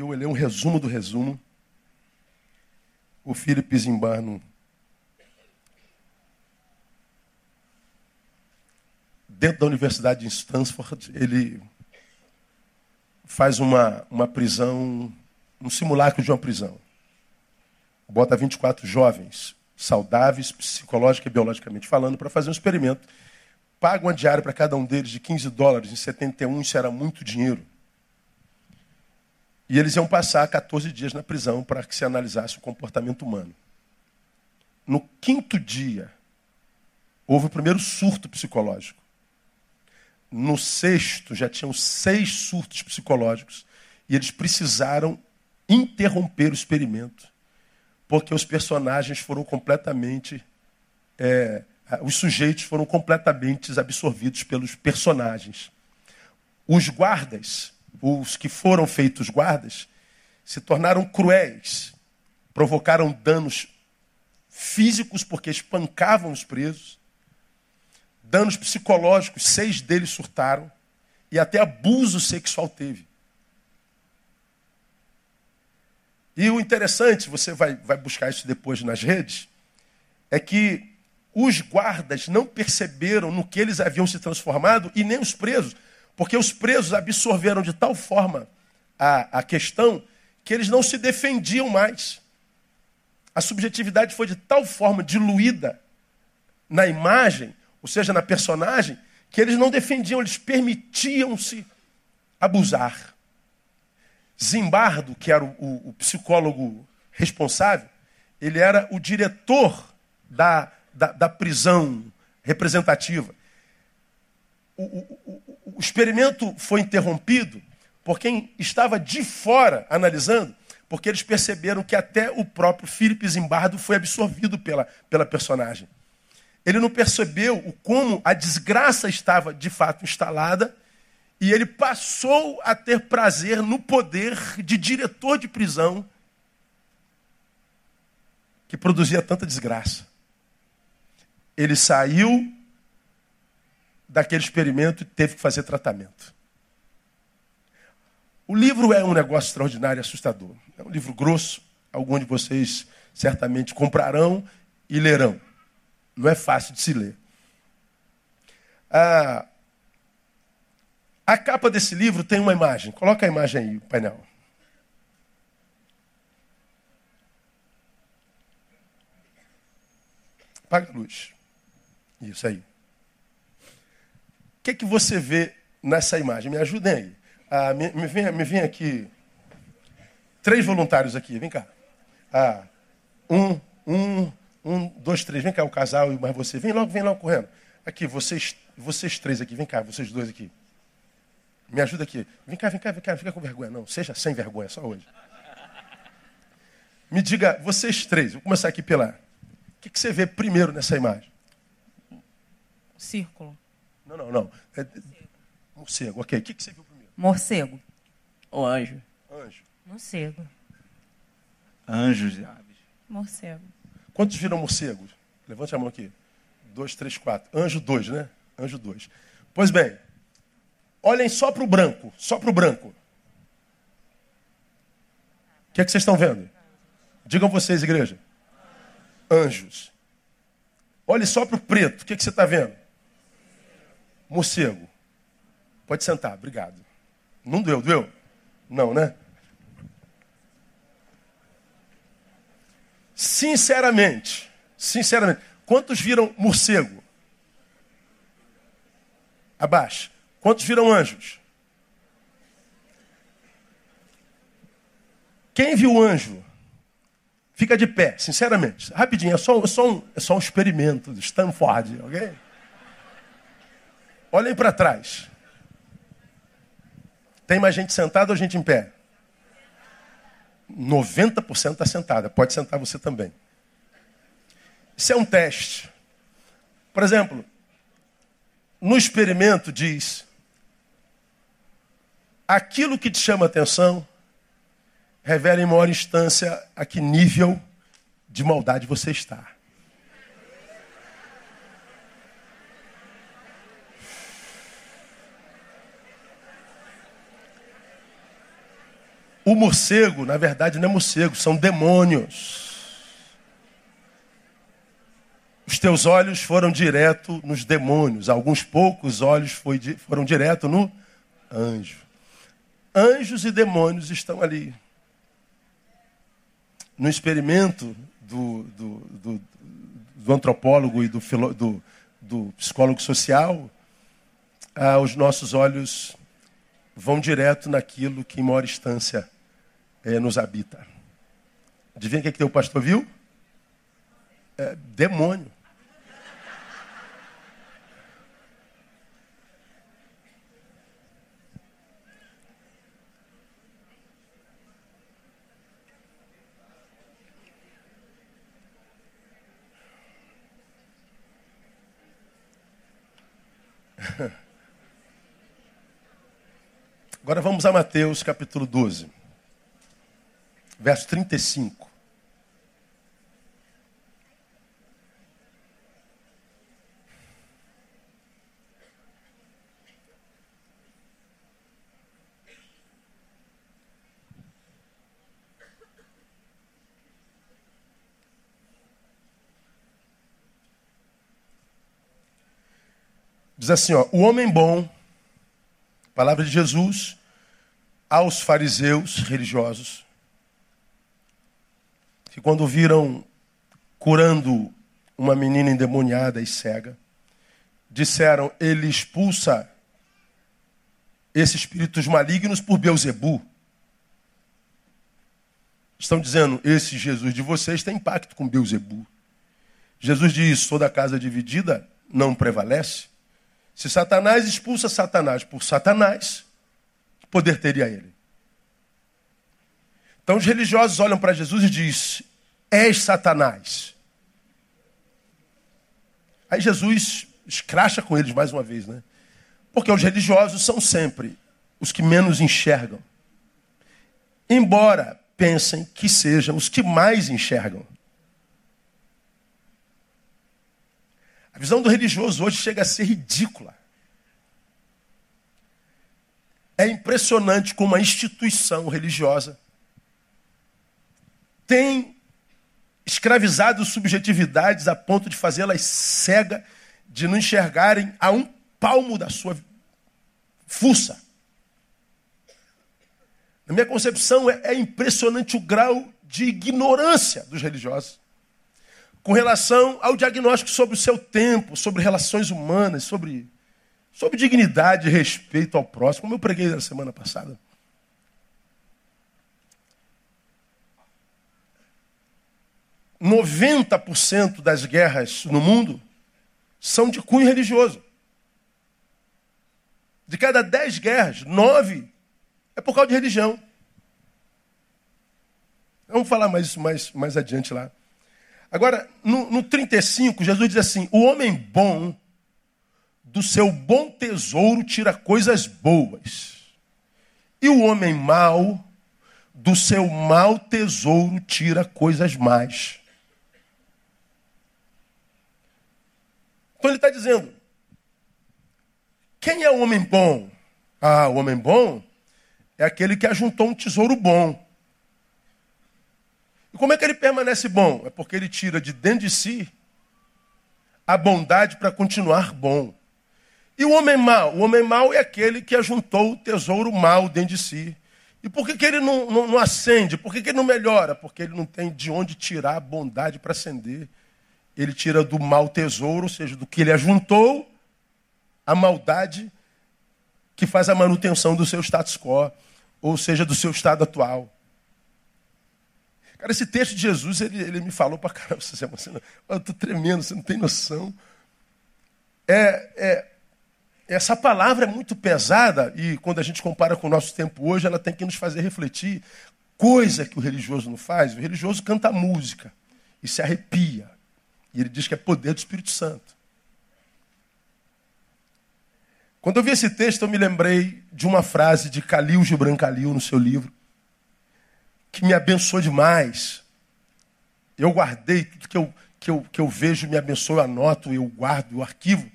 eu olhei um resumo do resumo. O Philip Zimbarno dentro da Universidade de Stanford, ele faz uma, uma prisão, um simulacro de uma prisão. Bota 24 jovens, saudáveis, psicológica e biologicamente falando, para fazer um experimento. Paga uma diária para cada um deles de 15 dólares. Em 71 isso era muito dinheiro. E eles iam passar 14 dias na prisão para que se analisasse o comportamento humano. No quinto dia, houve o primeiro surto psicológico. No sexto, já tinham seis surtos psicológicos e eles precisaram interromper o experimento, porque os personagens foram completamente. É, os sujeitos foram completamente absorvidos pelos personagens. Os guardas, os que foram feitos guardas, se tornaram cruéis, provocaram danos físicos porque espancavam os presos, danos psicológicos, seis deles surtaram, e até abuso sexual teve. E o interessante, você vai, vai buscar isso depois nas redes, é que os guardas não perceberam no que eles haviam se transformado e nem os presos, porque os presos absorveram de tal forma a, a questão que eles não se defendiam mais. A subjetividade foi de tal forma diluída na imagem ou seja, na personagem, que eles não defendiam, eles permitiam-se abusar. Zimbardo, que era o, o, psicólogo responsável, ele era o diretor da, da, da prisão representativa. O, o, experimento foi interrompido por quem estava de fora analisando, porque eles perceberam que até o próprio Felipe Zimbardo foi absorvido pela, pela personagem. Ele não percebeu o como a desgraça estava de fato instalada e ele passou a ter prazer no poder de diretor de prisão que produzia tanta desgraça. Ele saiu daquele experimento e teve que fazer tratamento. O livro é um negócio extraordinário e assustador. É um livro grosso, alguns de vocês certamente comprarão e lerão. Não é fácil de se ler. Ah, a capa desse livro tem uma imagem. Coloca a imagem aí, painel. Apaga a luz. Isso aí. Que, que você vê nessa imagem? Me ajudem aí. Ah, me, me, vem, me vem aqui. Três voluntários aqui, vem cá. Ah, um, um, um, dois, três, vem cá o casal e mais você. Vem logo, vem logo correndo. Aqui, vocês, vocês três aqui, vem cá, vocês dois aqui. Me ajuda aqui. Vem cá, vem cá, vem cá, não fica com vergonha, não. Seja sem vergonha, só hoje. Me diga, vocês três, vou começar aqui pela. O que, que você vê primeiro nessa imagem? Círculo. Não, não, não. É, morcego, ok. O que, que você viu primeiro? Morcego. O anjo. Anjo. Morcego. Anjos e aves. Morcego. Quantos viram morcegos? Levante a mão aqui. Dois, três, quatro. Anjo dois, né? Anjo dois. Pois bem, olhem só para o branco, só para o branco. O que é que vocês estão vendo? Digam vocês, igreja. Anjos. Olhe só para o preto. O que, é que você está vendo? Morcego. Pode sentar, obrigado. Não doeu, doeu? Não, né? Sinceramente, sinceramente, quantos viram morcego? Abaixo. Quantos viram anjos? Quem viu anjo? Fica de pé, sinceramente. Rapidinho, é só, é só, um, é só um experimento de Stanford, ok? Olhem para trás. Tem mais gente sentada ou gente em pé? 90% está sentada. Pode sentar você também. Isso é um teste. Por exemplo, no experimento diz: aquilo que te chama atenção revela em maior instância a que nível de maldade você está. O morcego, na verdade, não é morcego, são demônios. Os teus olhos foram direto nos demônios, alguns poucos olhos foram direto no anjo. Anjos e demônios estão ali. No experimento do, do, do, do antropólogo e do, do, do psicólogo social, ah, os nossos olhos vão direto naquilo que em maior instância eh, nos habita. Adivinha o que, é que o pastor viu? É, demônio. Agora vamos a Mateus capítulo 12, verso 35. Diz assim, ó, o homem bom, palavra de Jesus, aos fariseus religiosos, que quando viram curando uma menina endemoniada e cega, disseram, ele expulsa esses espíritos malignos por Beuzebu. Estão dizendo, esse Jesus de vocês tem pacto com Beuzebu. Jesus diz, toda casa dividida não prevalece. Se Satanás expulsa Satanás por Satanás, poder teria ele? Então os religiosos olham para Jesus e dizem: És Satanás. Aí Jesus escracha com eles mais uma vez, né? Porque os religiosos são sempre os que menos enxergam. Embora pensem que sejam os que mais enxergam. A visão do religioso hoje chega a ser ridícula. É impressionante como a instituição religiosa tem escravizado subjetividades a ponto de fazê-las cega, de não enxergarem a um palmo da sua fuça. Na minha concepção, é, é impressionante o grau de ignorância dos religiosos com relação ao diagnóstico sobre o seu tempo, sobre relações humanas, sobre sobre dignidade e respeito ao próximo, como eu preguei na semana passada. Noventa por cento das guerras no mundo são de cunho religioso. De cada dez guerras, nove é por causa de religião. Vamos falar mais, mais, mais adiante lá. Agora, no, no 35, Jesus diz assim: o homem bom do seu bom tesouro tira coisas boas. E o homem mau, do seu mau tesouro tira coisas más. Então ele está dizendo: quem é o homem bom? Ah, o homem bom é aquele que ajuntou um tesouro bom. E como é que ele permanece bom? É porque ele tira de dentro de si a bondade para continuar bom. E o homem mau? O homem mau é aquele que ajuntou o tesouro mau dentro de si. E por que, que ele não, não, não acende? Por que, que ele não melhora? Porque ele não tem de onde tirar a bondade para acender. Ele tira do mau tesouro, ou seja, do que ele ajuntou, a maldade que faz a manutenção do seu status quo, ou seja, do seu estado atual. Cara, esse texto de Jesus, ele, ele me falou para caramba, você emociona. Eu estou tremendo, você não tem noção. É, é, essa palavra é muito pesada e quando a gente compara com o nosso tempo hoje, ela tem que nos fazer refletir. Coisa que o religioso não faz. O religioso canta música e se arrepia. E ele diz que é poder do Espírito Santo. Quando eu vi esse texto, eu me lembrei de uma frase de Calil Gibran Calil no seu livro, que me abençoou demais. Eu guardei tudo que eu, que eu, que eu vejo, me abençoa, eu anoto, eu guardo, eu arquivo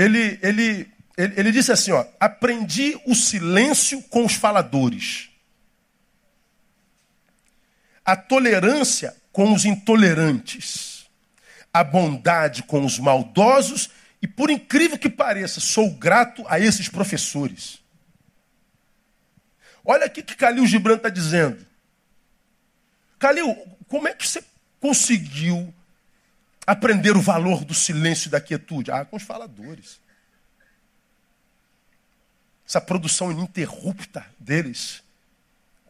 ele, ele, ele, ele disse assim: ó, aprendi o silêncio com os faladores. a tolerância com os intolerantes, a bondade com os maldosos, e por incrível que pareça, sou grato a esses professores. Olha aqui que Calil Gibran está dizendo. Calil, como é que você conseguiu aprender o valor do silêncio e da quietude? Ah, com os faladores. Essa produção ininterrupta deles,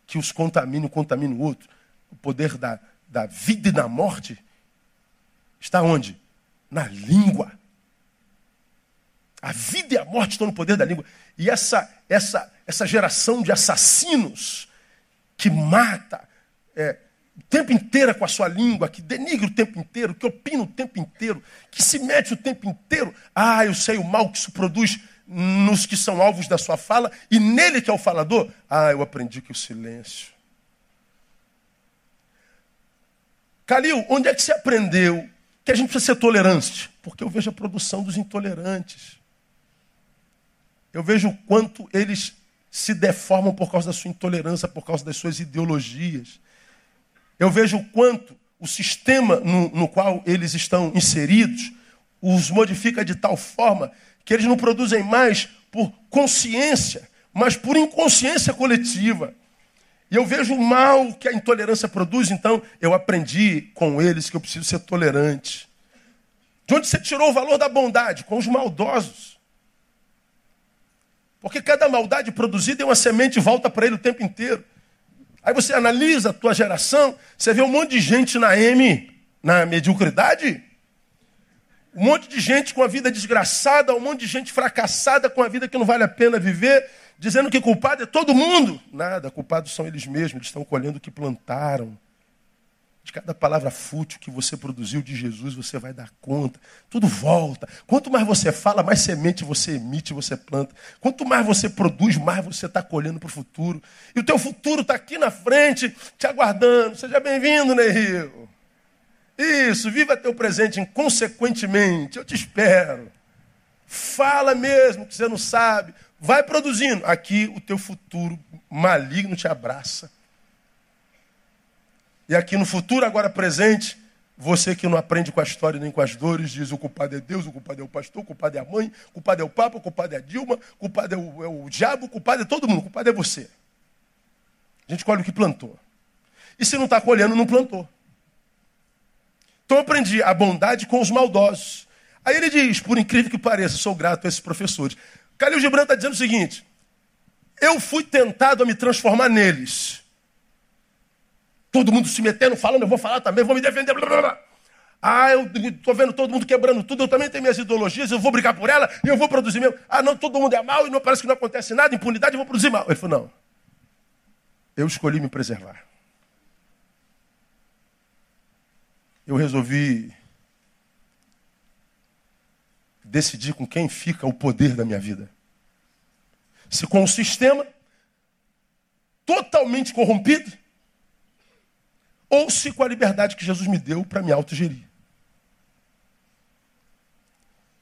que os contamina, contamina o outro. O poder da, da vida e da morte está onde? Na língua. A vida e a morte estão no poder da língua. E essa, essa, essa geração de assassinos que mata é, o tempo inteiro com a sua língua, que denigre o tempo inteiro, que opina o tempo inteiro, que se mete o tempo inteiro. Ah, eu sei o mal que isso produz nos que são alvos da sua fala e nele que é o falador. Ah, eu aprendi que o silêncio. Calil, onde é que você aprendeu que a gente precisa ser tolerante? Porque eu vejo a produção dos intolerantes. Eu vejo o quanto eles se deformam por causa da sua intolerância, por causa das suas ideologias. Eu vejo o quanto o sistema no, no qual eles estão inseridos os modifica de tal forma que eles não produzem mais por consciência, mas por inconsciência coletiva. E eu vejo o mal que a intolerância produz, então eu aprendi com eles que eu preciso ser tolerante. De onde você tirou o valor da bondade? Com os maldosos. Porque cada maldade produzida é uma semente e volta para ele o tempo inteiro. Aí você analisa a tua geração, você vê um monte de gente na M, na mediocridade. Um monte de gente com a vida desgraçada, um monte de gente fracassada com a vida que não vale a pena viver, dizendo que culpado é todo mundo. Nada, culpados são eles mesmos, eles estão colhendo o que plantaram. De cada palavra fútil que você produziu de Jesus, você vai dar conta. Tudo volta. Quanto mais você fala, mais semente você emite, você planta. Quanto mais você produz, mais você está colhendo para o futuro. E o teu futuro está aqui na frente, te aguardando. Seja bem-vindo, Ney Rio. Isso, viva teu presente inconsequentemente. Eu te espero. Fala mesmo que você não sabe. Vai produzindo. Aqui o teu futuro maligno te abraça. E aqui no futuro, agora presente, você que não aprende com a história nem com as dores, diz o culpado é Deus, o culpado é o pastor, o culpado é a mãe, o culpado é o Papa, o culpado é a Dilma, o culpado é o, é o diabo, o culpado é todo mundo, o culpado é você. A gente colhe o que plantou. E se não está colhendo, não plantou. Então eu aprendi a bondade com os maldosos. Aí ele diz, por incrível que pareça, sou grato a esses professores. Calil Gibran está dizendo o seguinte: eu fui tentado a me transformar neles. Todo mundo se metendo, falando, eu vou falar também, vou me defender. Blá, blá, blá. Ah, eu estou vendo todo mundo quebrando tudo, eu também tenho minhas ideologias, eu vou brigar por ela e eu vou produzir mesmo. Ah, não, todo mundo é mal e não parece que não acontece nada, impunidade, eu vou produzir mal. Ele falou, não. Eu escolhi me preservar. Eu resolvi decidir com quem fica o poder da minha vida. Se com o sistema totalmente corrompido, ou se com a liberdade que Jesus me deu para me autogerir.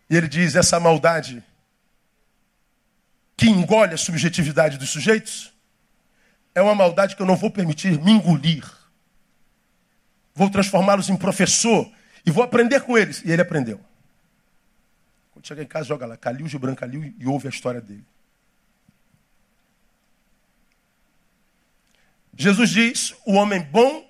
E ele diz: essa maldade que engole a subjetividade dos sujeitos é uma maldade que eu não vou permitir me engolir. Vou transformá-los em professor e vou aprender com eles. E ele aprendeu. Quando chega em casa, joga lá, Calil Gibran Calil e ouve a história dele. Jesus diz: o homem bom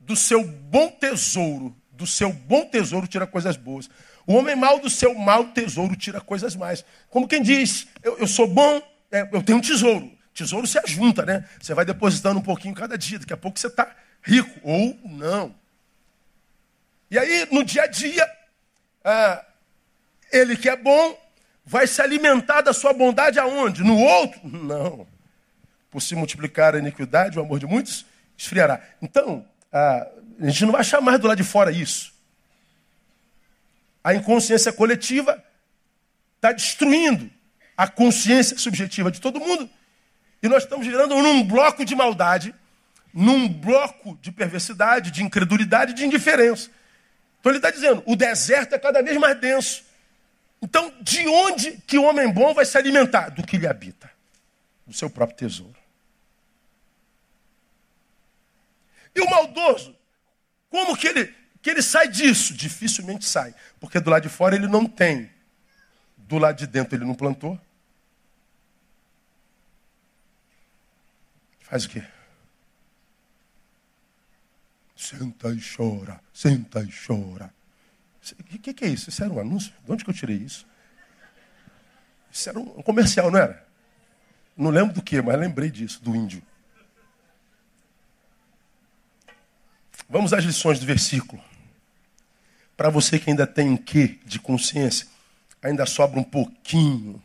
do seu bom tesouro, do seu bom tesouro tira coisas boas. O homem mau do seu mau tesouro tira coisas mais. Como quem diz, eu, eu sou bom, é, eu tenho um tesouro. Tesouro se ajunta, né? Você vai depositando um pouquinho cada dia, daqui a pouco você está rico, ou não. E aí, no dia a dia, ah, ele que é bom, vai se alimentar da sua bondade aonde? No outro? Não. Por se multiplicar a iniquidade, o amor de muitos esfriará. Então, a gente não vai achar mais do lado de fora isso. A inconsciência coletiva está destruindo a consciência subjetiva de todo mundo. E nós estamos virando num bloco de maldade, num bloco de perversidade, de incredulidade, de indiferença. Então ele está dizendo, o deserto é cada vez mais denso. Então, de onde que o homem bom vai se alimentar? Do que lhe habita, do seu próprio tesouro. E o maldoso? Como que ele, que ele sai disso? Dificilmente sai. Porque do lado de fora ele não tem. Do lado de dentro ele não plantou. Faz o quê? Senta e chora, senta e chora. O que, que, é isso? Isso era um anúncio? De onde que eu tirei isso? Isso era um comercial, não era? Não lembro do que, mas lembrei disso, do índio. Vamos às lições do versículo. Para você que ainda tem um quê de consciência, ainda sobra um pouquinho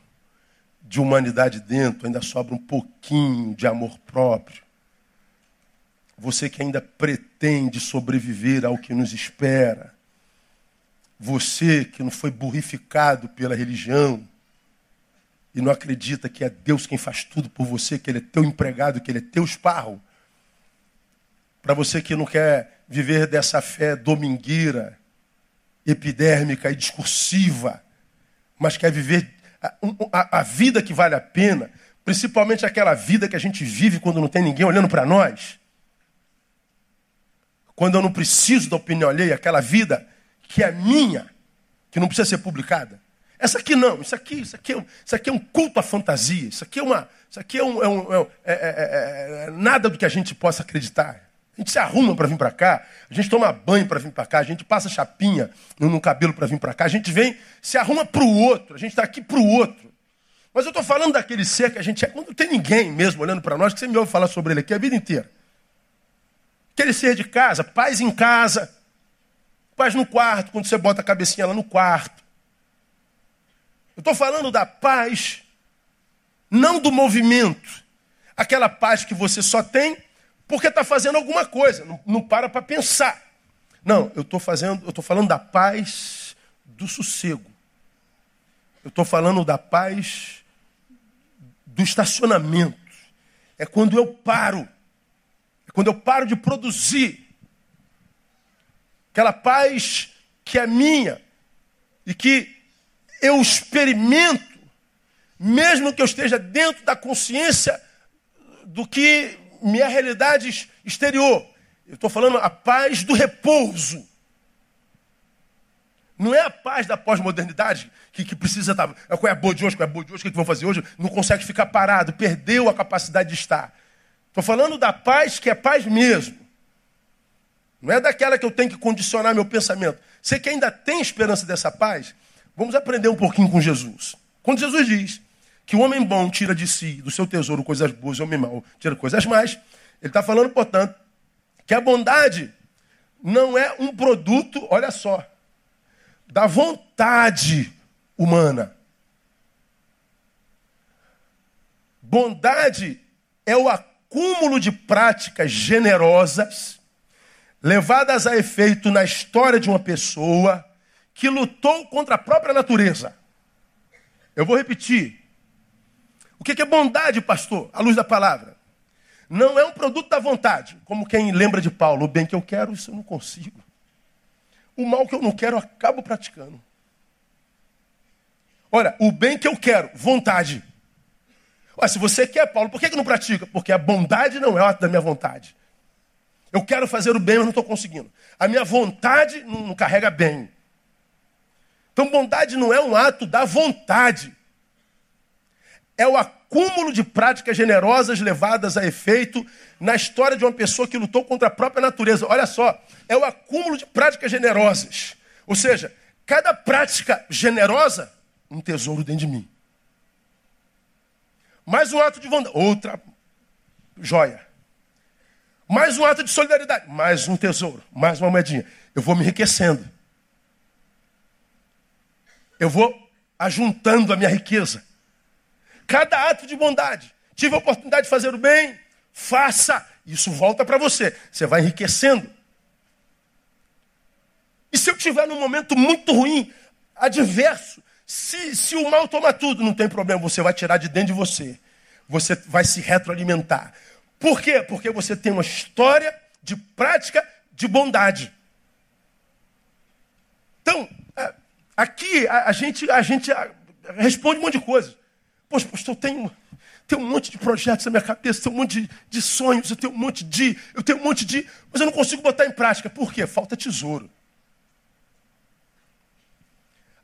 de humanidade dentro, ainda sobra um pouquinho de amor próprio. Você que ainda pretende sobreviver ao que nos espera. Você que não foi burrificado pela religião e não acredita que é Deus quem faz tudo por você, que Ele é teu empregado, que Ele é teu esparro. Para você que não quer viver dessa fé domingueira, epidérmica e discursiva, mas quer viver a, a, a vida que vale a pena, principalmente aquela vida que a gente vive quando não tem ninguém olhando para nós. Quando eu não preciso da opinião alheia, aquela vida que é minha, que não precisa ser publicada. Essa aqui não, isso aqui, isso aqui, é, isso aqui é um culto à fantasia, isso aqui é uma, isso aqui é, um, é, um, é, é, é nada do que a gente possa acreditar. A gente se arruma para vir para cá, a gente toma banho para vir para cá, a gente passa chapinha no, no cabelo para vir para cá, a gente vem, se arruma para o outro, a gente está aqui para o outro. Mas eu estou falando daquele ser que a gente é, quando não tem ninguém mesmo olhando para nós, que você me ouve falar sobre ele aqui a vida inteira. Aquele ser de casa, paz em casa, paz no quarto, quando você bota a cabecinha lá no quarto. Eu estou falando da paz, não do movimento. Aquela paz que você só tem porque está fazendo alguma coisa, não, não para para pensar. Não, eu estou fazendo, eu estou falando da paz do sossego. Eu estou falando da paz do estacionamento. É quando eu paro. É quando eu paro de produzir. Aquela paz que é minha e que eu experimento, mesmo que eu esteja dentro da consciência do que minha realidade exterior. Eu estou falando a paz do repouso. Não é a paz da pós-modernidade que, que, precisa estar. Tá, qual é a boa de hoje? Qual é a boa de hoje? O que, é que vão fazer hoje? Não consegue ficar parado, perdeu a capacidade de estar. Estou falando da paz que é paz mesmo. Não é daquela que eu tenho que condicionar meu pensamento. Você que ainda tem esperança dessa paz, vamos aprender um pouquinho com Jesus. Quando Jesus diz que o homem bom tira de si, do seu tesouro, coisas boas, e o homem mau tira coisas más. Ele está falando, portanto, que a bondade não é um produto, olha só, da vontade humana. Bondade é o acúmulo de práticas generosas levadas a efeito na história de uma pessoa que lutou contra a própria natureza. Eu vou repetir. O que é bondade, pastor? À luz da palavra. Não é um produto da vontade, como quem lembra de Paulo. O bem que eu quero, isso eu não consigo. O mal que eu não quero, eu acabo praticando. Olha, o bem que eu quero, vontade. Se você quer, Paulo, por que, que não pratica? Porque a bondade não é ato da minha vontade. Eu quero fazer o bem, mas não estou conseguindo. A minha vontade não, carrega bem. Então, bondade não é um ato da vontade é o acúmulo de práticas generosas levadas a efeito na história de uma pessoa que lutou contra a própria natureza. Olha só, é o acúmulo de práticas generosas. Ou seja, cada prática generosa, um tesouro dentro de mim. Mais um ato de bondade, outra joia. Mais um ato de solidariedade, mais um tesouro, mais uma moedinha. Eu vou me enriquecendo. Eu vou ajuntando a minha riqueza. Cada ato de bondade. Tive a oportunidade de fazer o bem, faça. Isso volta para você. Você vai enriquecendo. E se eu tiver num momento muito ruim, adverso, se, se o mal toma tudo, não tem problema, você vai tirar de dentro de você. Você vai se retroalimentar. Por quê? Porque você tem uma história de prática de bondade. Então, é, aqui a, gente, a gente responde um monte de coisas. Poxa, pastor, tem, tenho um monte de projetos na minha cabeça, tenho um monte de, de sonhos, eu tenho um monte de, eu tenho um monte de, mas eu não consigo botar em prática. Por quê? Falta tesouro.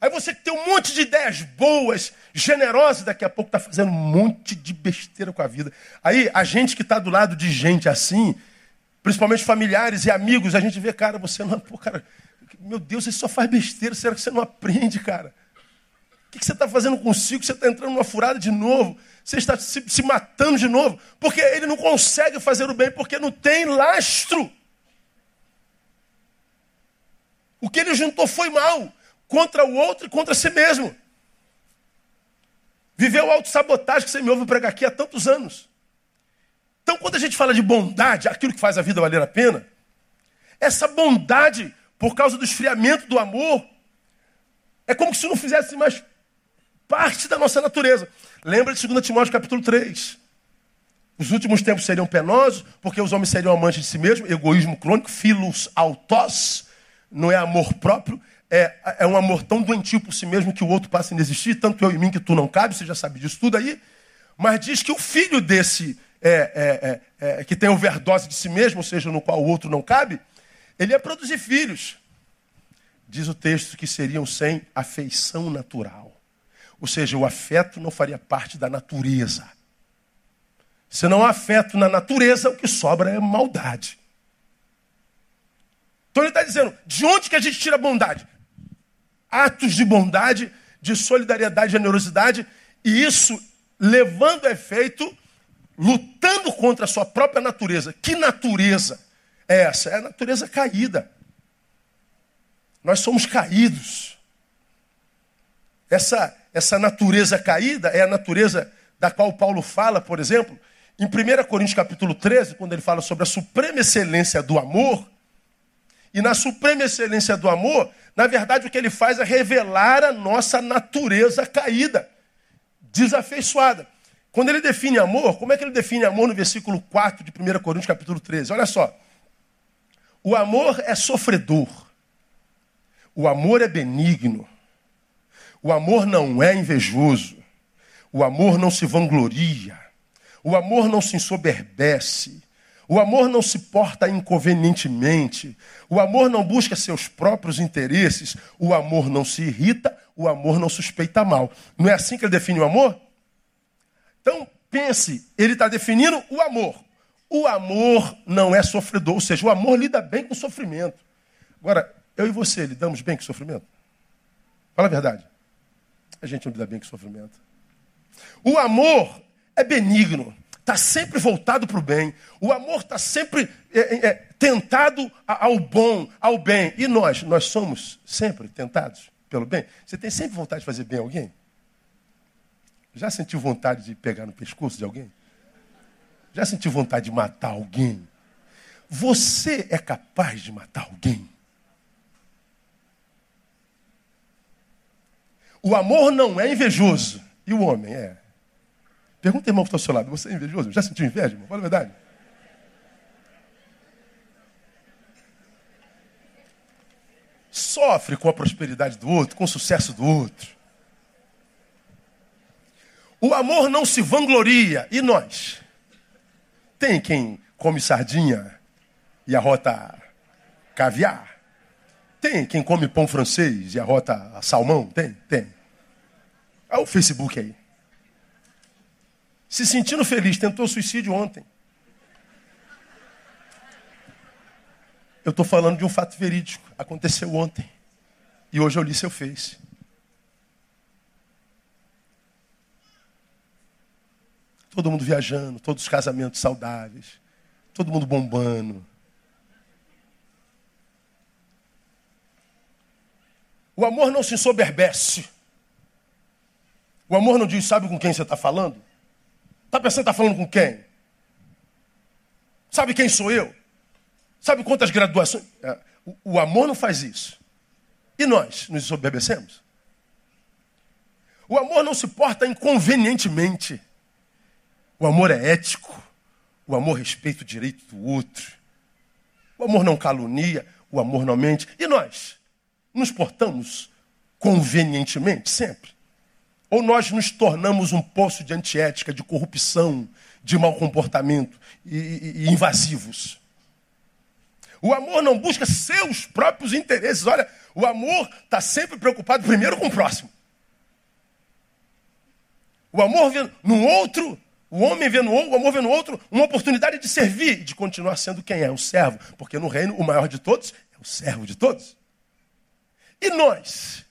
Aí você tem um monte de ideias boas, generosas, daqui a pouco está fazendo um monte de besteira com a vida. Aí a gente que está do lado de gente assim, principalmente familiares e amigos, a gente vê, cara, você não. Pô, cara, meu Deus, você só faz besteira, será que você não aprende, cara? O que você está fazendo consigo? Você está entrando numa furada de novo. Você está se, se matando de novo. Porque ele não consegue fazer o bem, porque não tem lastro. O que ele juntou foi mal contra o outro e contra si mesmo. Viveu autossabotagem que você me ouve pregar aqui há tantos anos. Então, quando a gente fala de bondade, aquilo que faz a vida valer a pena, essa bondade, por causa do esfriamento do amor, é como se não fizesse mais parte da nossa natureza. Lembra de 2 Timóteo capítulo 3. Os últimos tempos seriam penosos, porque os homens seriam amantes de si mesmos, egoísmo crônico, filos autos, não é amor próprio, é, é um amor tão doentio por si mesmo que o outro passa a inexistir, tanto eu e mim que tu não cabe, você já sabe disso tudo aí. Mas diz que o filho desse é, é, é, é que tem overdose de si mesmo, ou seja, no qual o outro não cabe, ele ia produzir filhos. Diz o texto que seriam sem afeição natural. Ou seja, o afeto não faria parte da natureza. Se não há afeto na natureza, o que sobra é maldade. Então ele está dizendo: de onde que a gente tira bondade? Atos de bondade, de solidariedade, generosidade, e isso levando a efeito, lutando contra a sua própria natureza. Que natureza é essa? É a natureza caída. Nós somos caídos. Essa essa natureza caída é a natureza da qual Paulo fala, por exemplo, em 1 Coríntios capítulo 13, quando ele fala sobre a suprema excelência do amor. E na suprema excelência do amor, na verdade, o que ele faz é revelar a nossa natureza caída, desafeiçoada. Quando ele define amor, como é que ele define amor no versículo 4 de 1 Coríntios capítulo 13? Olha só. O amor é sofredor. O amor é benigno. O amor não é invejoso. O amor não se vangloria. O amor não se ensoberbece. O amor não se porta inconvenientemente. O amor não busca seus próprios interesses. O amor não se irrita. O amor não suspeita mal. Não é assim que ele define o amor? Então, pense, ele está definindo o amor. O amor não é sofredor, ou seja, o amor lida bem com o sofrimento. Agora, eu e você lidamos bem com o sofrimento? Fala a verdade a gente não lida bem com o sofrimento. O amor é benigno, está sempre voltado para o bem. O amor está sempre é, é, é, tentado ao bom, ao bem. E nós, nós somos sempre tentados pelo bem. Você tem sempre vontade de fazer bem a alguém? Já sentiu vontade de pegar no pescoço de alguém? Já sentiu vontade de matar alguém? Você é capaz de matar alguém? O amor não é invejoso. E o homem é. Pergunta, irmão, que está ao seu lado. Você é invejoso? Já sentiu inveja, irmão? Fala a verdade. Sofre com a prosperidade do outro, com o sucesso do outro. O amor não se vangloria. E nós? Tem quem come sardinha e arrota caviar? Tem quem come pão francês e arrota salmão? Tem? Tem. Olha o Facebook aí. Se sentindo feliz, tentou suicídio ontem. Eu estou falando de um fato verídico. Aconteceu ontem. E hoje eu li seu Face. Todo mundo viajando, todos os casamentos saudáveis, todo mundo bombando. O amor não se ensoberbece. O amor não diz, sabe com quem você está falando? Está pensando que está falando com quem? Sabe quem sou eu? Sabe quantas graduações? É, o, amor não faz isso. E nós nos ensoberbecemos? O amor não se porta inconvenientemente. O amor é ético. O amor respeita o direito do outro. O amor não calunia. O amor não mente. E nós? nos portamos convenientemente sempre? Ou nós nos tornamos um poço de antiética, de corrupção, de mau comportamento e, e, e invasivos? O amor não busca seus próprios interesses. Olha, o amor está sempre preocupado primeiro com o próximo. O amor vê no outro, o homem vê no outro, o amor vê no outro uma oportunidade de servir, de continuar sendo quem é, um servo. Porque no reino, o maior de todos é o servo de todos. E nós?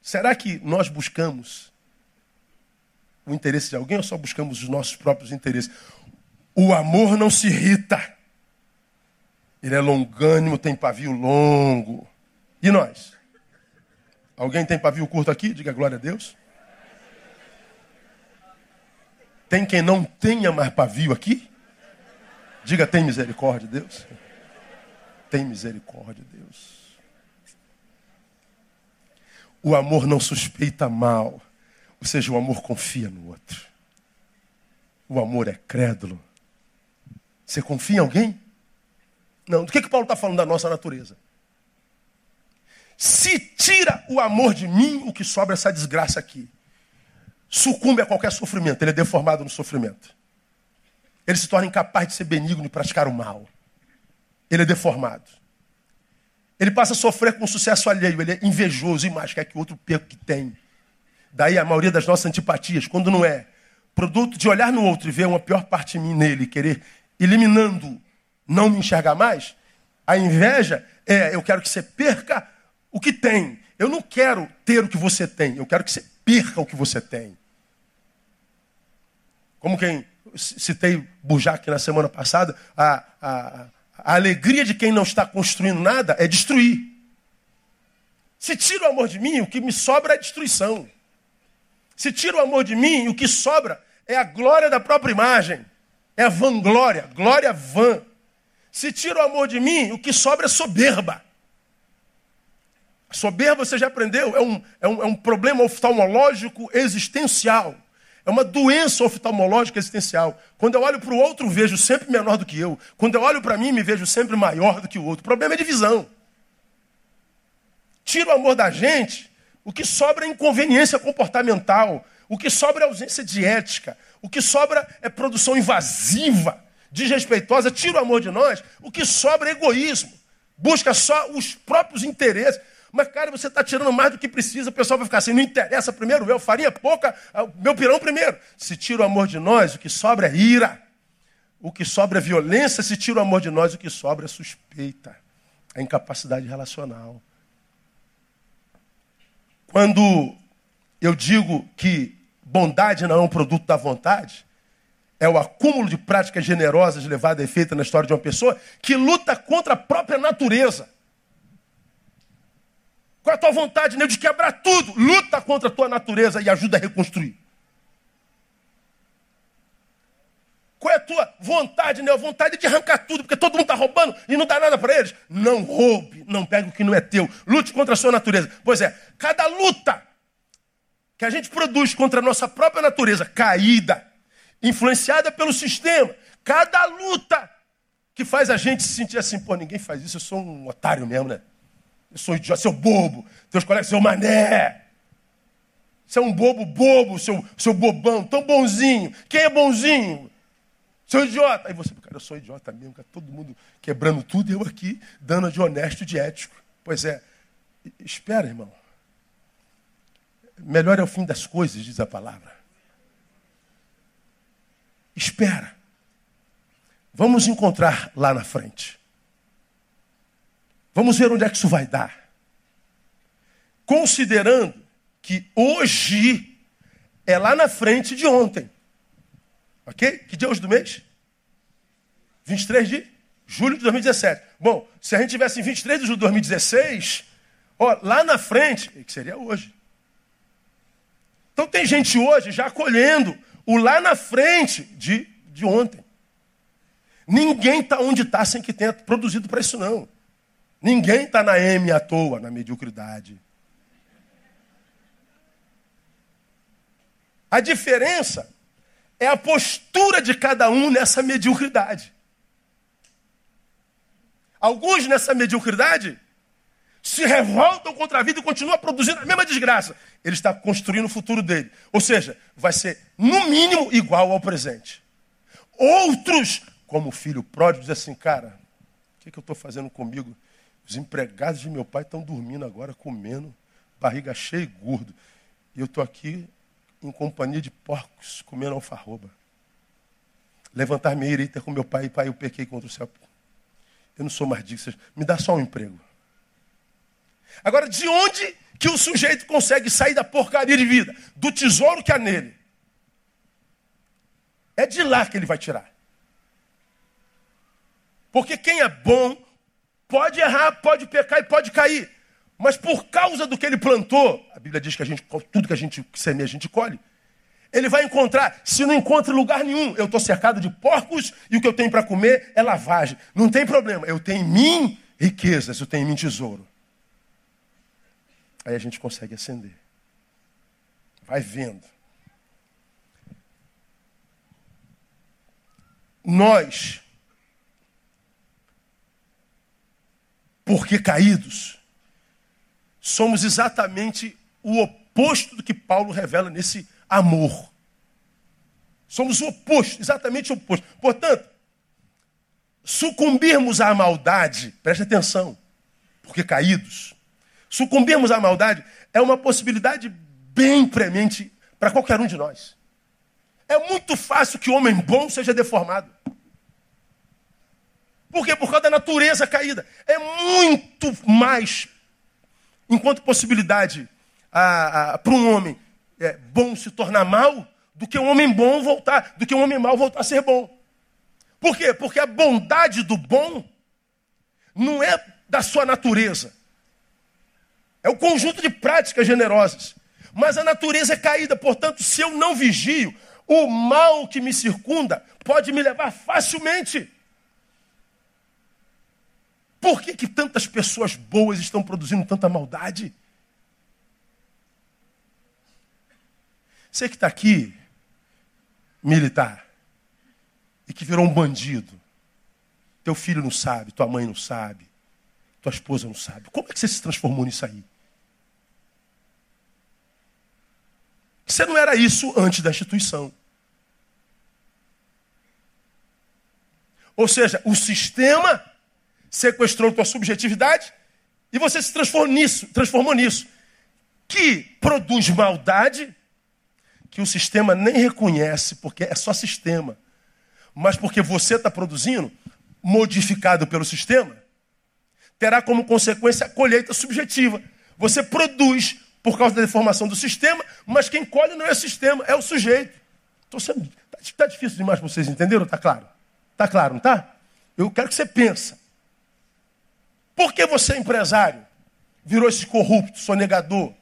Será que nós buscamos o interesse de alguém ou só buscamos os nossos próprios interesses? O amor não se irrita. Ele é longânimo, tem pavio longo. E nós? Alguém tem pavio curto aqui? Diga glória a Deus. Tem quem não tenha mais pavio aqui? Diga, tem misericórdia, Deus. Tem misericórdia, Deus. O amor não suspeita mal. Ou seja, o amor confia no outro. O amor é crédulo. Você confia em alguém? Não. Do que, que Paulo está falando da nossa natureza? Se tira o amor de mim, o que sobra é essa desgraça aqui. Sucumbe a qualquer sofrimento, ele é deformado no sofrimento. Ele se torna incapaz de ser benigno e praticar o mal. Ele é deformado. Ele passa a sofrer com o sucesso alheio, ele é invejoso e mais quer que o outro perca que tem. Daí a maioria das nossas antipatias, quando não é produto de olhar no outro e ver uma pior parte de mim nele, querer eliminando, não me enxergar mais, a inveja é eu quero que você perca o que tem. Eu não quero ter o que você tem, eu quero que você perca o que você tem. Como quem citei Burjac na semana passada, a, a, a alegria de quem não está construindo nada é destruir. Se tira o amor de mim, o que me sobra é destruição. Se tira o amor de mim, o que sobra é a glória da própria imagem. É a vanglória, glória vã. Se tira o amor de mim, o que sobra é soberba. Soberba, você já aprendeu, é um, é, um, é um problema oftalmológico existencial. É uma doença oftalmológica existencial. Quando eu olho para o outro, vejo sempre menor do que eu. Quando eu olho para mim, me vejo sempre maior do que o outro. O problema é divisão. Tira o amor da gente, o que sobra é inconveniência comportamental. O que sobra é ausência de ética. O que sobra é produção invasiva, desrespeitosa. Tira o amor de nós, o que sobra é egoísmo. Busca só os próprios interesses. Mas, cara, você está tirando mais do que precisa, o pessoal vai ficar assim, não interessa primeiro eu, farinha pouca, ah, meu pirão primeiro. Se tira o amor de nós, o que sobra é ira. O que sobra é violência, se tira o amor de nós, o que sobra é suspeita. É incapacidade relacional. Quando eu digo que bondade não é um produto da vontade, é o acúmulo de práticas generosas levado a efeito na história de uma pessoa que luta contra a própria natureza. Qual é a tua vontade, né? De quebrar tudo. Luta contra a tua natureza e ajuda a reconstruir. Qual é a tua vontade, né? A vontade de arrancar tudo, porque todo mundo está roubando e não dá nada para eles. Não roube, não pegue o que não é teu. Lute contra a sua natureza. Pois é, cada luta que a gente produz contra a nossa própria natureza, caída, influenciada pelo sistema, cada luta que faz a gente se sentir assim, pô, ninguém faz isso, eu sou um otário mesmo, né? Eu sou idiota, seu bobo. Teus colegas, seu mané. Você é um bobo bobo, seu, seu bobão, tão bonzinho. Quem é bonzinho? Seu idiota. Aí você, cara, eu sou idiota mesmo, cara, todo mundo quebrando tudo e eu aqui dando de honesto e de ético. Pois é. Espera, irmão. Melhor é o fim das coisas, diz a palavra. Espera. Vamos encontrar lá na frente. Vamos ver onde é que isso vai dar. Considerando que hoje é lá na frente de ontem. Ok? Que dia é hoje do mês? 23 de julho de 2017. Bom, se a gente tivesse em 23 de julho de 2016, ó, lá na frente, que seria hoje. Então tem gente hoje já colhendo o lá na frente de, de ontem. Ninguém está onde está sem que tenha produzido para isso, não. Ninguém está na M à toa, na mediocridade. A diferença é a postura de cada um nessa mediocridade. Alguns nessa mediocridade se revoltam contra a vida e continuam produzindo a mesma desgraça. Ele está construindo o futuro dele. Ou seja, vai ser, no mínimo, igual ao presente. Outros, como o filho pródigo, dizem assim, cara, o que, que eu estou fazendo comigo? Os empregados de meu pai estão dormindo agora, comendo, barriga cheia e gordo. E eu estou aqui em companhia de porcos, comendo alfarroba. Levantar minha ira com meu pai, pai, eu pequei contra o céu. Eu não sou mais me dá só um emprego. Agora, de onde que o sujeito consegue sair da porcaria de vida? Do tesouro que há nele. É de lá que ele vai tirar. Porque quem é bom pode errar, pode pecar e pode cair. Mas por causa do que ele plantou, a Bíblia diz que a gente, tudo que a gente semeia, a gente colhe. Ele vai encontrar, se não encontra lugar nenhum, eu estou cercado de porcos e o que eu tenho para comer é lavagem. Não tem problema, eu tenho em mim riquezas, eu tenho em mim tesouro. Aí a gente consegue acender. Vai vendo. Nós, porque caídos, somos exatamente o oposto do que Paulo revela nesse amor. Somos o oposto, exatamente o oposto. Portanto, sucumbirmos à maldade, preste atenção, porque caídos, sucumbirmos à maldade é uma possibilidade bem premente para qualquer um de nós. É muito fácil que o homem bom seja deformado. Por quê? Por causa da natureza caída. É muito mais, enquanto possibilidade para um homem é, bom se tornar mal, do que um homem bom voltar, do que um homem mau voltar a ser bom. Por quê? Porque a bondade do bom não é da sua natureza. É o conjunto de práticas generosas. Mas a natureza é caída, portanto, se eu não vigio, o mal que me circunda pode me levar facilmente. Por que, que tantas pessoas boas estão produzindo tanta maldade? Você que está aqui, militar, e que virou um bandido, teu filho não sabe, tua mãe não sabe, tua esposa não sabe. Como é que você se transformou nisso aí? Você não era isso antes da instituição. Ou seja, o sistema sequestrou tua subjetividade e você se transformou nisso, transformou nisso, que produz maldade que o sistema nem reconhece, porque é só sistema, mas porque você está produzindo, modificado pelo sistema, terá como consequência a colheita subjetiva. Você produz por causa da deformação do sistema, mas quem colhe não é o sistema, é o sujeito. sendo... Está tá difícil demais para vocês entenderam? Está claro? Está claro, não está? Eu quero que você pense. Por que você, é empresário, virou esse corrupto, sonegador?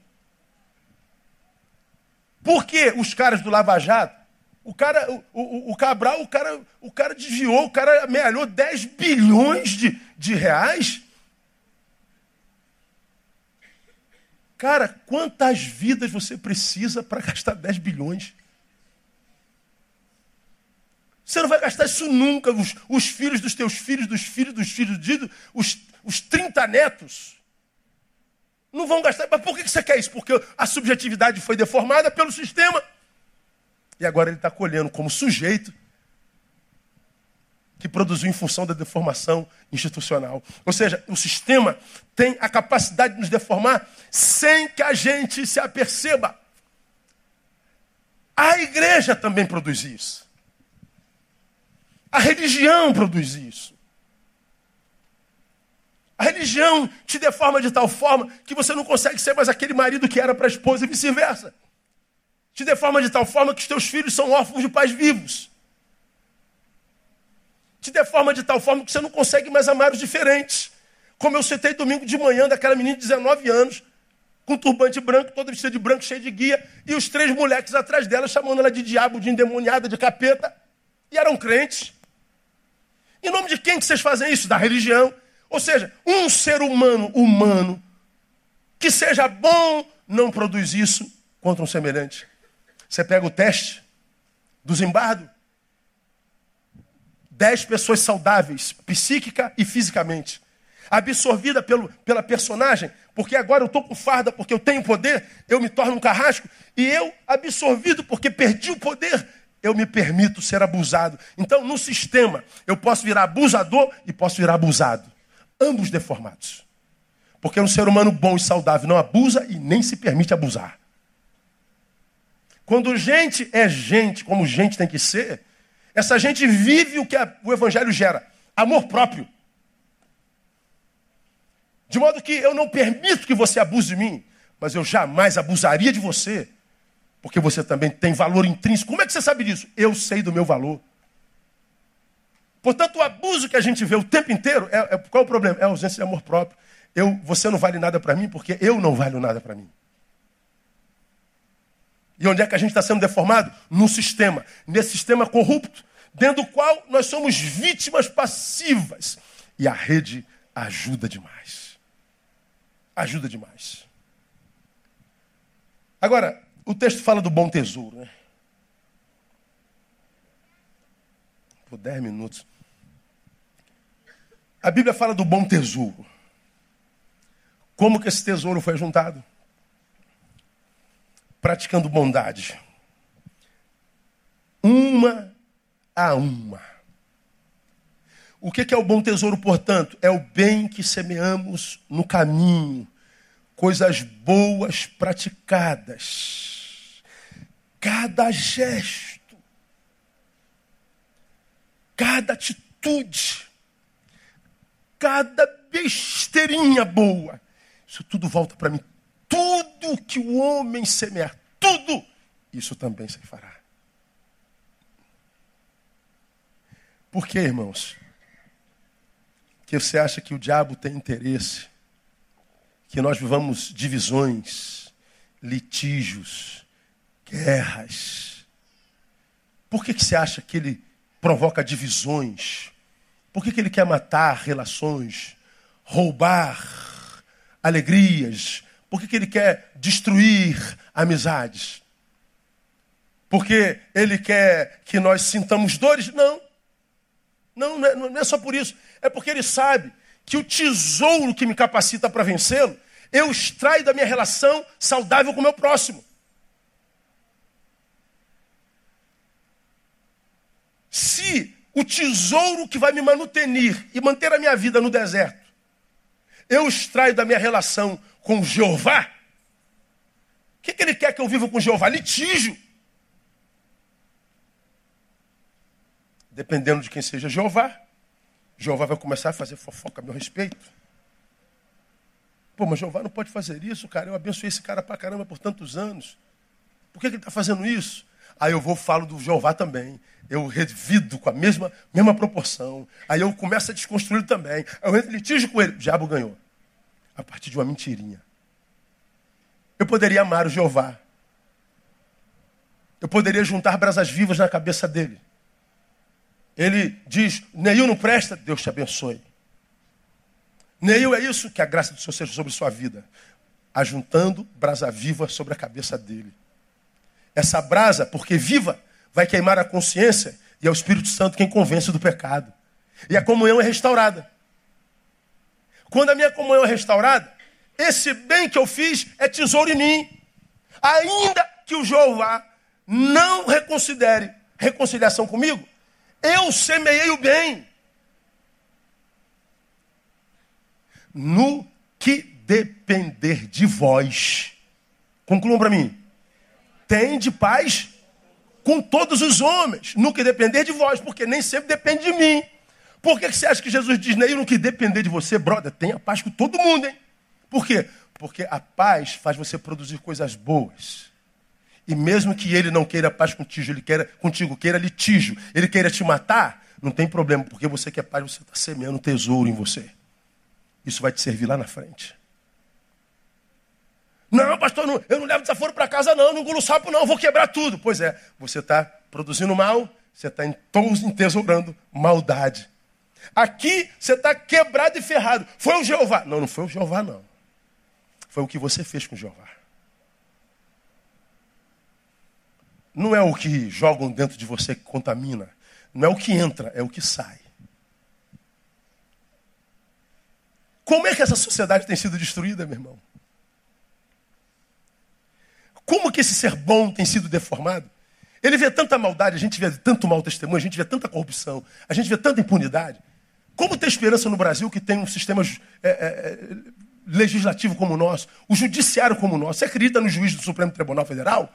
Por que os caras do Lava Jato, o cara, o, o, o, Cabral, o cara, o cara desviou, o cara amealhou 10 bilhões de, de reais? Cara, quantas vidas você precisa para gastar 10 bilhões? Você não vai gastar isso nunca. Os, os, filhos dos teus filhos, dos filhos dos filhos, os, os 30 netos. Não vão gastar. Mas por que você quer isso? Porque a subjetividade foi deformada pelo sistema. E agora ele está colhendo como sujeito que produziu em função da deformação institucional. Ou seja, o sistema tem a capacidade de nos deformar sem que a gente se aperceba. A igreja também produz isso. A religião produz isso. A religião te deforma de tal forma que você não consegue ser mais aquele marido que era para a esposa e vice-versa. Te deforma de tal forma que os teus filhos são órfãos de pais vivos. Te deforma de tal forma que você não consegue mais amar os diferentes. Como eu citei domingo de manhã daquela menina de 19 anos, com turbante branco, toda vestida de branco, cheia de guia, e os três moleques atrás dela, chamando ela de diabo, de endemoniada, de capeta, e eram crentes. Em nome de quem que vocês fazem isso? Da religião. Ou seja, um ser humano humano que seja bom não produz isso contra um semelhante. Você pega o teste do Zimbardo, dez pessoas saudáveis, psíquica e fisicamente. absorvida pelo, pela personagem, porque agora eu estou com farda, porque eu tenho poder, eu me torno um carrasco, e eu, absorvido porque perdi o poder, eu me permito ser abusado. Então, no sistema, eu posso virar abusador e posso virar abusado. Ambos deformados. Porque um ser humano bom e saudável não abusa e nem se permite abusar. Quando gente é gente, como gente tem que ser, essa gente vive o que o Evangelho gera: amor próprio. De modo que eu não permito que você abuse de mim, mas eu jamais abusaria de você, porque você também tem valor intrínseco. Como é que você sabe disso? Eu sei do meu valor. Portanto, o abuso que a gente vê o tempo inteiro, é, é qual é o problema? É a ausência de amor próprio. Eu, você não vale nada para mim porque eu não valho nada para mim. E onde é que a gente está sendo deformado? No sistema. Nesse sistema corrupto, dentro do qual nós somos vítimas passivas. E a rede ajuda demais. Ajuda demais. Agora, o texto fala do bom tesouro, né? Por dez minutos. A Bíblia fala do bom tesouro. Como que esse tesouro foi juntado? praticando bondade. Uma a uma. O que é o bom tesouro, portanto? É o bem que semeamos no caminho, coisas boas praticadas. Cada gesto, cada atitude, cada besteirinha boa, isso tudo volta para mim tudo que o homem semear, tudo, isso também se fará. Por que, irmãos? Que você acha que o diabo tem interesse que nós vivamos divisões, litígios, guerras. Por que, que você acha que ele provoca divisões? Por que, que ele quer matar relações, roubar alegrias, por que, que ele quer destruir amizades? Porque ele quer que nós sintamos dores? Não. Não, não é, não é só por isso. É porque ele sabe que o tesouro que me capacita para vencê-lo, eu extraio da minha relação saudável com o meu próximo. Se o tesouro que vai me manutenir e manter a minha vida no deserto, eu extraio da minha relação com Jeová? O que, que ele quer que eu viva com Jeová? Litígio. Dependendo de quem seja Jeová, Jeová vai começar a fazer fofoca a meu respeito. Pô, mas Jeová não pode fazer isso, cara. Eu abençoei esse cara pra caramba por tantos anos. Por que, que ele está fazendo isso? Aí eu vou falo do Jeová também. Eu revido com a mesma, mesma proporção. Aí eu começo a desconstruir também. Aí eu entro em litígio com ele. O diabo ganhou a partir de uma mentirinha. Eu poderia amar o Jeová. Eu poderia juntar brasas vivas na cabeça dele. Ele diz: Neil não presta, Deus te abençoe. Neil é isso que a graça do Senhor seja sobre sua vida. Ajuntando brasa viva sobre a cabeça dele. Essa brasa, porque viva, vai queimar a consciência e é o Espírito Santo quem convence do pecado. E a comunhão é restaurada. Quando a minha comunhão é restaurada, esse bem que eu fiz é tesouro em mim. Ainda que o Jeová não reconsidere reconciliação comigo, eu semeei o bem. No que depender de vós, concluam para mim, tem de paz com todos os homens, no que depender de vós, porque nem sempre depende de mim. Por que você acha que Jesus diz, Neil, no que depender de você, brother, tenha paz com todo mundo, hein? Por quê? Porque a paz faz você produzir coisas boas. E mesmo que ele não queira paz contigo, ele queira, contigo, queira litígio, ele queira te matar, não tem problema, porque você quer paz, você está semeando tesouro em você. Isso vai te servir lá na frente. Não, pastor, não, eu não levo desaforo para casa, não, não engulo sapo, não, vou quebrar tudo. Pois é, você está produzindo mal, você está entesourando maldade. Aqui você está quebrado e ferrado. Foi o Jeová. Não, não foi o Jeová, não. Foi o que você fez com o Jeová. Não é o que jogam dentro de você que contamina. Não é o que entra, é o que sai. Como é que essa sociedade tem sido destruída, meu irmão? Como que esse ser bom tem sido deformado? Ele vê tanta maldade, a gente vê tanto mau testemunho, a gente vê tanta corrupção, a gente vê tanta impunidade. Como ter esperança no Brasil que tem um sistema é, é, legislativo como o nosso, o judiciário como o nosso? Você acredita no juiz do Supremo Tribunal Federal?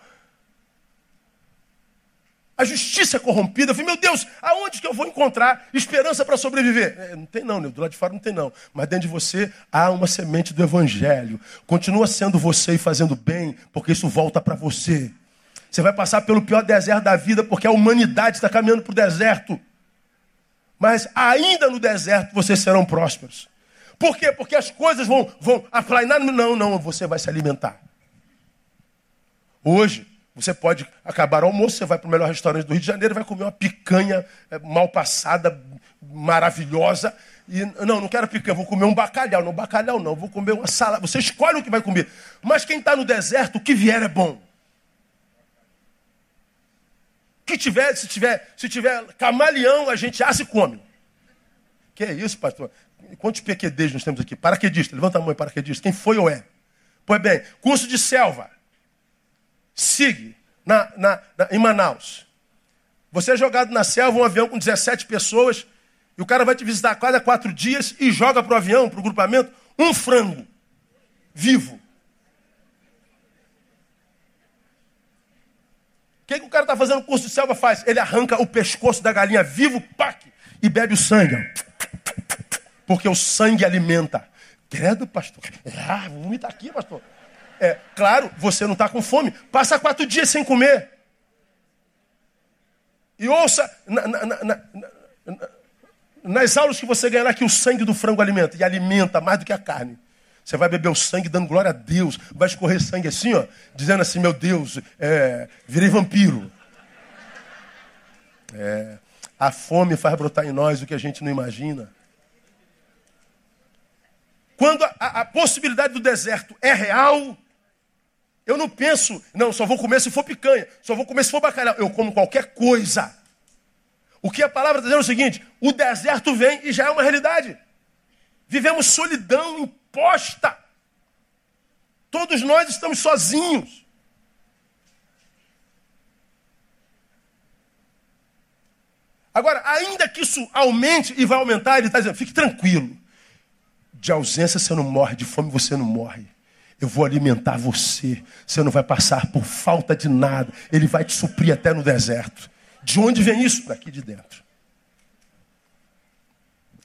A justiça é corrompida. Eu falei, meu Deus, aonde que eu vou encontrar esperança para sobreviver? É, não tem não, do lado de fora não tem não. Mas dentro de você há uma semente do evangelho. Continua sendo você e fazendo bem, porque isso volta para você. Você vai passar pelo pior deserto da vida, porque a humanidade está caminhando para o deserto. Mas ainda no deserto vocês serão prósperos. Por quê? Porque as coisas vão, vão aplainar. Não, não, você vai se alimentar. Hoje, você pode acabar o almoço, você vai para o melhor restaurante do Rio de Janeiro, vai comer uma picanha é, mal passada, maravilhosa. E não, não quero picanha, vou comer um bacalhau. Não, bacalhau não, vou comer uma salada. Você escolhe o que vai comer. Mas quem está no deserto, o que vier é bom. que tiver, se tiver, se tiver camaleão, a gente assa e come. Que é isso, pastor? Quantos PQDs nós temos aqui? Paraquedista, levanta a mão, paraquedista. Quem foi ou é? Pois bem, curso de selva. SIG, na, na, na, em Manaus. Você é jogado na selva, um avião com 17 pessoas, e o cara vai te visitar a cada quatro dias e joga para o avião, para o grupamento, um frango vivo. O que, que o cara está fazendo no curso de selva faz? Ele arranca o pescoço da galinha vivo, pac, e bebe o sangue. Porque o sangue alimenta. Credo, pastor. Ah, vou vomitar aqui, pastor. É, claro, você não está com fome. Passa quatro dias sem comer. E ouça na, na, na, nas aulas que você ganhará que o sangue do frango alimenta. E alimenta mais do que a carne. Você vai beber o sangue dando glória a Deus. Vai escorrer sangue assim, ó, dizendo assim: Meu Deus, é, virei vampiro. É, a fome faz brotar em nós o que a gente não imagina. Quando a, a, a possibilidade do deserto é real, eu não penso, não, só vou comer se for picanha, só vou comer se for bacalhau. Eu como qualquer coisa. O que a palavra está dizendo é o seguinte: o deserto vem e já é uma realidade. Vivemos solidão imposta. Todos nós estamos sozinhos. Agora, ainda que isso aumente e vai aumentar, ele está dizendo: fique tranquilo. De ausência você não morre, de fome você não morre. Eu vou alimentar você. Você não vai passar por falta de nada. Ele vai te suprir até no deserto. De onde vem isso? Daqui de dentro.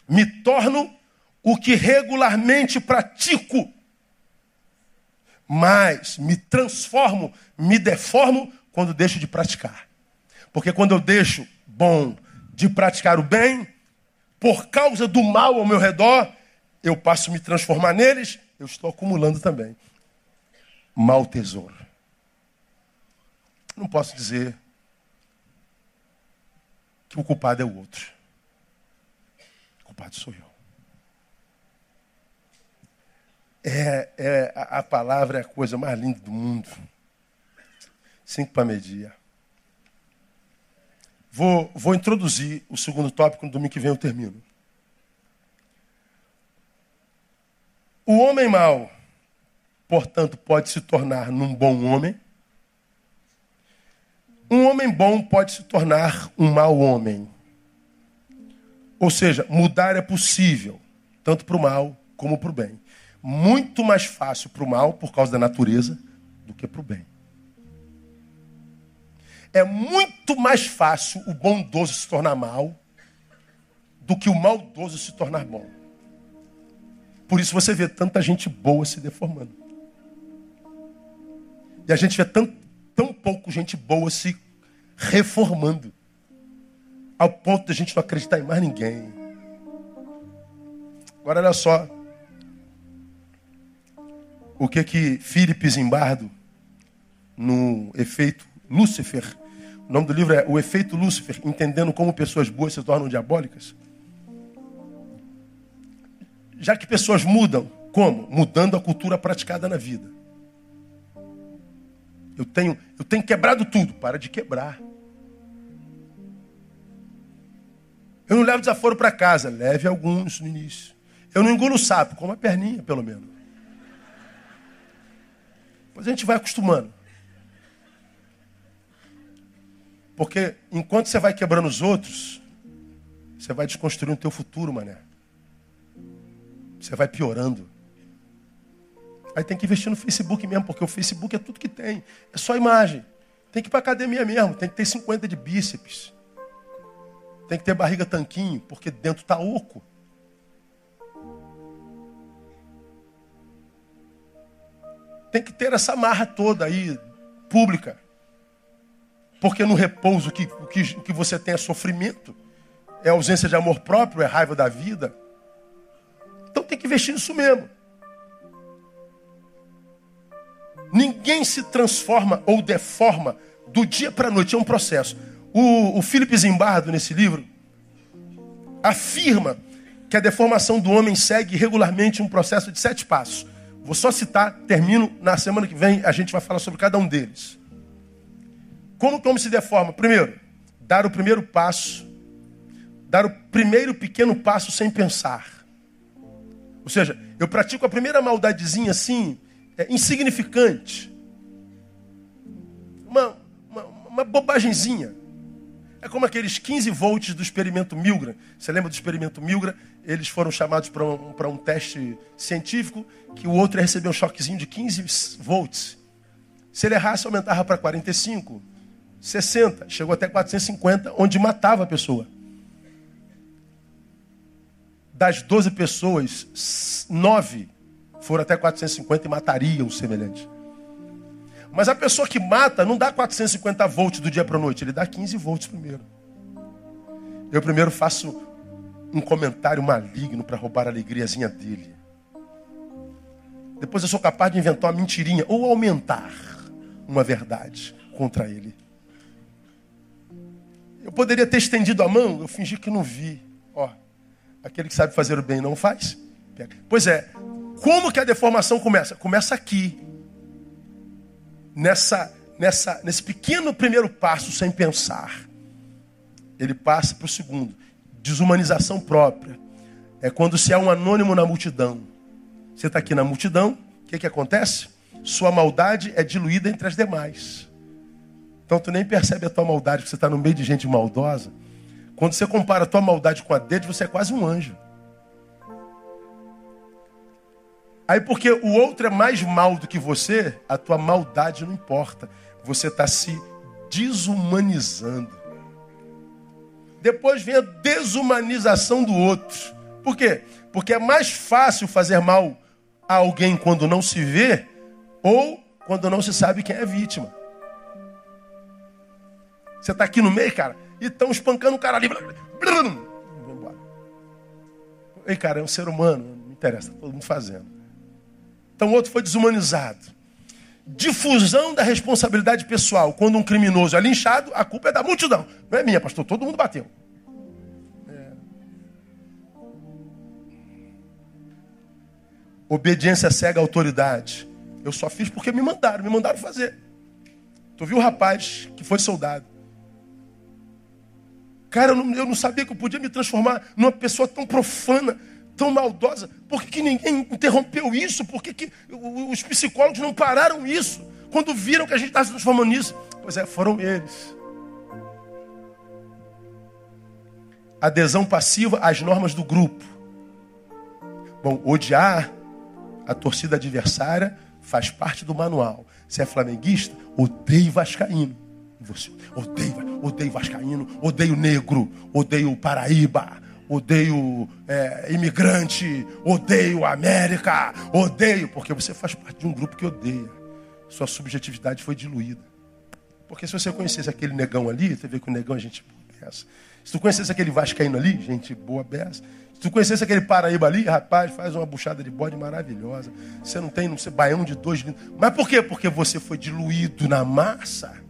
Me torno o que regularmente pratico, mas me transformo, me deformo quando deixo de praticar. Porque quando eu deixo bom de praticar o bem, por causa do mal ao meu redor, eu passo a me transformar neles eu estou acumulando também. Mal tesouro. Não posso dizer que o culpado é o outro. O culpado sou eu. É, é a, a palavra é a coisa mais linda do mundo. Cinco para medir. Vou, vou introduzir o segundo tópico, no domingo que vem eu termino. O homem mau, portanto, pode se tornar num bom homem. Um homem bom pode se tornar um mau homem. Ou seja, mudar é possível, tanto para o mal como para o bem. Muito mais fácil para o mal, por causa da natureza, do que para o bem. É muito mais fácil o bondoso se tornar mal do que o maldoso se tornar bom. Por isso você vê tanta gente boa se deformando. E a gente vê tão, tão pouco gente boa se reformando. Ao ponto de a gente não acreditar em mais ninguém. Agora olha só. O que que Philip Zimbardo, no efeito Lúcifer, o nome do livro é O Efeito Lúcifer, entendendo como pessoas boas se tornam diabólicas. Já que pessoas mudam, como? Mudando a cultura praticada na vida. Eu tenho, eu tenho quebrado tudo, para de quebrar. Eu não levo desaforo para casa, leve alguns no início. Eu não engulo sapo, como a perninha, pelo menos. Depois a gente vai acostumando. Porque enquanto você vai quebrando os outros, você vai desconstruindo o teu futuro, mané. Você vai piorando. Aí tem que investir no Facebook mesmo, porque o Facebook é tudo que tem. É só imagem. Tem que ir para academia mesmo, tem que ter 50 de bíceps. Tem que ter barriga tanquinho, porque dentro está oco. Tem que ter essa marra toda aí, pública. Porque no repouso que, o que, que você tem é sofrimento, é ausência de amor próprio, é raiva da vida. Então tem que investir nisso mesmo. Ninguém se transforma ou deforma do dia para a noite, é um processo. O, o Philip Zimbardo, nesse livro, afirma que a deformação do homem segue regularmente um processo de sete passos. Vou só citar, termino, na semana que vem a gente vai falar sobre cada um deles. Como que o homem se deforma? Primeiro, dar o primeiro passo, dar o primeiro pequeno passo sem pensar. Ou seja, eu pratico a primeira maldadezinha assim, é, insignificante. Uma, uma, uma bobagemzinha. É como aqueles 15 volts do experimento Milgram. Você lembra do experimento Milgram? Eles foram chamados para um, um teste científico que o outro ia receber um choquezinho de 15 volts. Se ele errasse, aumentava para 45, 60, chegou até 450, onde matava a pessoa. Das 12 pessoas, 9 foram até 450 e matariam o semelhante. Mas a pessoa que mata não dá 450 volts do dia para a noite, ele dá 15 volts primeiro. Eu primeiro faço um comentário maligno para roubar a alegriazinha dele. Depois eu sou capaz de inventar uma mentirinha ou aumentar uma verdade contra ele. Eu poderia ter estendido a mão, eu fingi que não vi. Aquele que sabe fazer o bem não faz. Pois é, como que a deformação começa? Começa aqui. Nessa, nessa, nesse pequeno primeiro passo sem pensar. Ele passa para o segundo. Desumanização própria. É quando se é um anônimo na multidão. Você está aqui na multidão, o que, que acontece? Sua maldade é diluída entre as demais. Então tu nem percebe a tua maldade, porque você está no meio de gente maldosa. Quando você compara a tua maldade com a dele, você é quase um anjo. Aí, porque o outro é mais mal do que você, a tua maldade não importa. Você está se desumanizando. Depois vem a desumanização do outro. Por quê? Porque é mais fácil fazer mal a alguém quando não se vê ou quando não se sabe quem é a vítima. Você está aqui no meio, cara, estão espancando o cara ali. Ei, cara, é um ser humano, não interessa, tá todo mundo fazendo. Então o outro foi desumanizado. Difusão da responsabilidade pessoal. Quando um criminoso é linchado, a culpa é da multidão. Não é minha, pastor. Todo mundo bateu. É. Obediência cega à autoridade. Eu só fiz porque me mandaram, me mandaram fazer. Tu viu o rapaz que foi soldado. Cara, eu não, eu não sabia que eu podia me transformar numa pessoa tão profana tão maldosa? Por que, que ninguém interrompeu isso? Por que, que os psicólogos não pararam isso? Quando viram que a gente estava se transformando nisso? Pois é, foram eles. Adesão passiva às normas do grupo. Bom, odiar a torcida adversária faz parte do manual. Se é flamenguista, odeio Vascaíno. Você, odeio, odeio Vascaíno, odeio negro, odeio Paraíba, odeio é, imigrante, odeio América, odeio, porque você faz parte de um grupo que odeia. Sua subjetividade foi diluída. Porque se você conhecesse aquele negão ali, você vê que o negão é gente beça. Se tu conhecesse aquele vascaíno ali, gente boa beça. Se tu conhecesse aquele Paraíba ali, rapaz, faz uma buchada de bode maravilhosa. Você não tem, não sei, baião de dois. Mas por quê? Porque você foi diluído na massa.